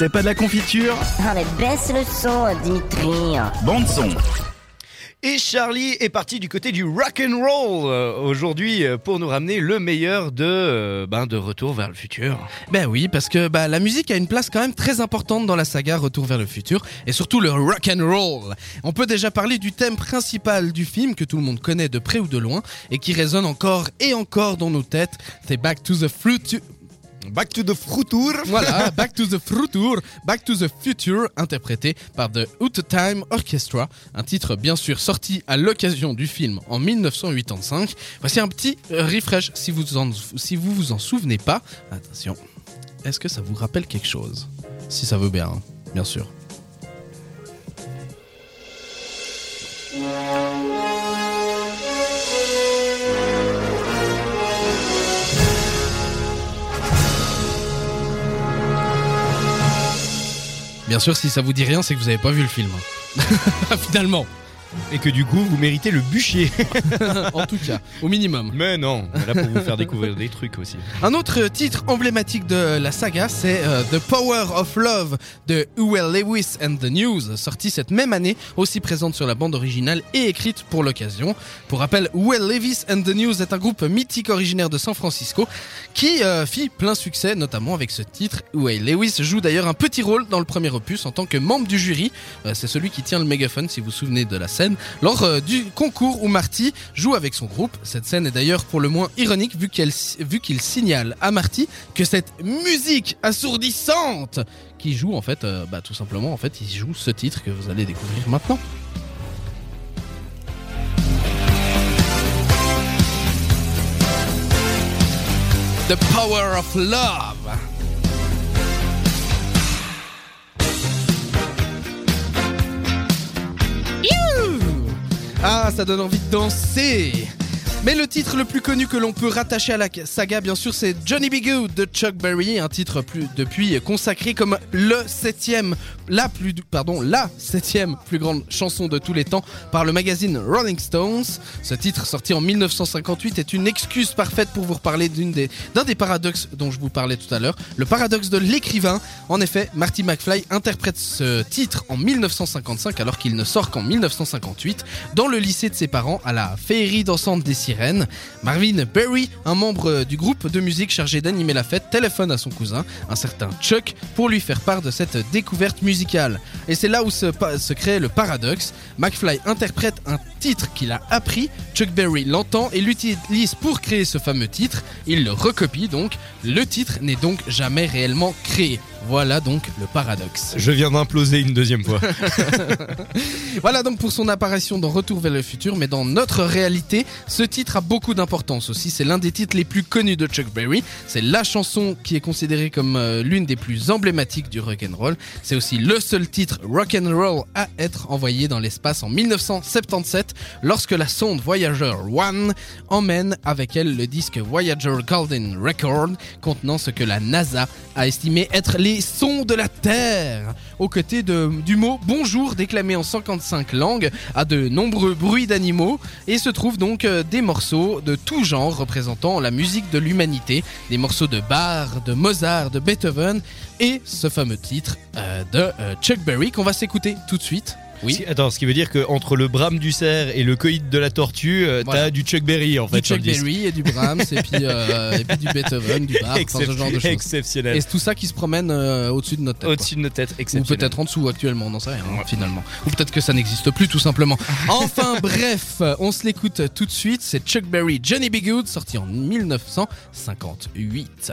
C'est pas de la confiture Ah mais baisse le son, Dimitri. Bande son. Et Charlie est parti du côté du rock and roll euh, aujourd'hui euh, pour nous ramener le meilleur de euh, ben de Retour vers le futur. Ben oui, parce que bah, la musique a une place quand même très importante dans la saga Retour vers le futur et surtout le rock and roll. On peut déjà parler du thème principal du film que tout le monde connaît de près ou de loin et qui résonne encore et encore dans nos têtes. C'est Back to the Future. Back to the future. Voilà, Back to the Future, Back to the Future, interprété par The Out Time Orchestra, un titre bien sûr sorti à l'occasion du film en 1985. Voici un petit euh, refresh si vous en, si vous vous en souvenez pas. Attention, est-ce que ça vous rappelle quelque chose? Si ça veut bien, hein, bien sûr. Bien sûr, si ça vous dit rien, c'est que vous avez pas vu le film. Finalement, Et que du coup vous méritez le bûcher. en tout cas, au minimum. Mais non, là pour vous faire découvrir des trucs aussi. Un autre titre emblématique de la saga, c'est euh, The Power of Love de Howell Lewis and the News, sorti cette même année, aussi présente sur la bande originale et écrite pour l'occasion. Pour rappel, Howell Lewis and the News est un groupe mythique originaire de San Francisco qui euh, fit plein succès, notamment avec ce titre. Howell Lewis joue d'ailleurs un petit rôle dans le premier opus en tant que membre du jury. Euh, c'est celui qui tient le mégaphone, si vous vous souvenez de la lors euh, du concours où Marty joue avec son groupe. Cette scène est d'ailleurs pour le moins ironique vu qu'il signale à Marty que cette musique assourdissante qui joue en fait, euh, bah tout simplement en fait, il joue ce titre que vous allez découvrir maintenant. Ah, ça donne envie de danser. Mais le titre le plus connu que l'on peut rattacher à la saga, bien sûr, c'est Johnny B. De Chuck Berry, un titre plus depuis consacré comme le septième, la plus, pardon, septième plus grande chanson de tous les temps par le magazine Rolling Stones. Ce titre, sorti en 1958, est une excuse parfaite pour vous reparler d'un des paradoxes dont je vous parlais tout à l'heure, le paradoxe de l'écrivain. En effet, Marty McFly interprète ce titre en 1955 alors qu'il ne sort qu'en 1958 dans le lycée de ses parents à la féerie dansante des Marvin Berry, un membre du groupe de musique chargé d'animer la fête, téléphone à son cousin, un certain Chuck, pour lui faire part de cette découverte musicale. Et c'est là où se, se crée le paradoxe. McFly interprète un titre qu'il a appris, Chuck Berry l'entend et l'utilise pour créer ce fameux titre. Il le recopie donc. Le titre n'est donc jamais réellement créé. Voilà donc le paradoxe. Je viens d'imploser une deuxième fois. Voilà donc pour son apparition dans Retour vers le futur, mais dans notre réalité, ce titre a beaucoup d'importance aussi. C'est l'un des titres les plus connus de Chuck Berry. C'est la chanson qui est considérée comme euh, l'une des plus emblématiques du rock and roll. C'est aussi le seul titre rock and roll à être envoyé dans l'espace en 1977, lorsque la sonde Voyager 1 emmène avec elle le disque Voyager Golden Record, contenant ce que la NASA a estimé être les sons de la Terre, aux côtés du mot bonjour déclamé en 55 langues à de nombreux bruits d'animaux et se trouvent donc euh, des morceaux de tout genre représentant la musique de l'humanité, des morceaux de Bach, de Mozart, de Beethoven et ce fameux titre euh, de euh, Chuck Berry qu'on va s'écouter tout de suite. Oui. Si- Attends, ce qui veut dire qu'entre le brame du cerf et le coït de la tortue, euh, Voilà. t'as du Chuck Berry en fait. du Chuck. Berry et du Brahms et puis, euh, et puis du Beethoven, du Bach, ce genre de choses. Exceptionnel. Et c'est tout ça qui se promène euh, au-dessus de notre tête. Au-dessus de têtes, Ou exceptionnel. peut-être en dessous actuellement, on n'en sait rien finalement. Ou peut-être que ça n'existe plus tout simplement. Enfin bref, on se l'écoute tout de suite. C'est Chuck Berry, Johnny B. Good, sorti en 1958.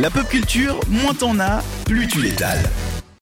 La pop culture, moins t'en as, plus tu l'étales.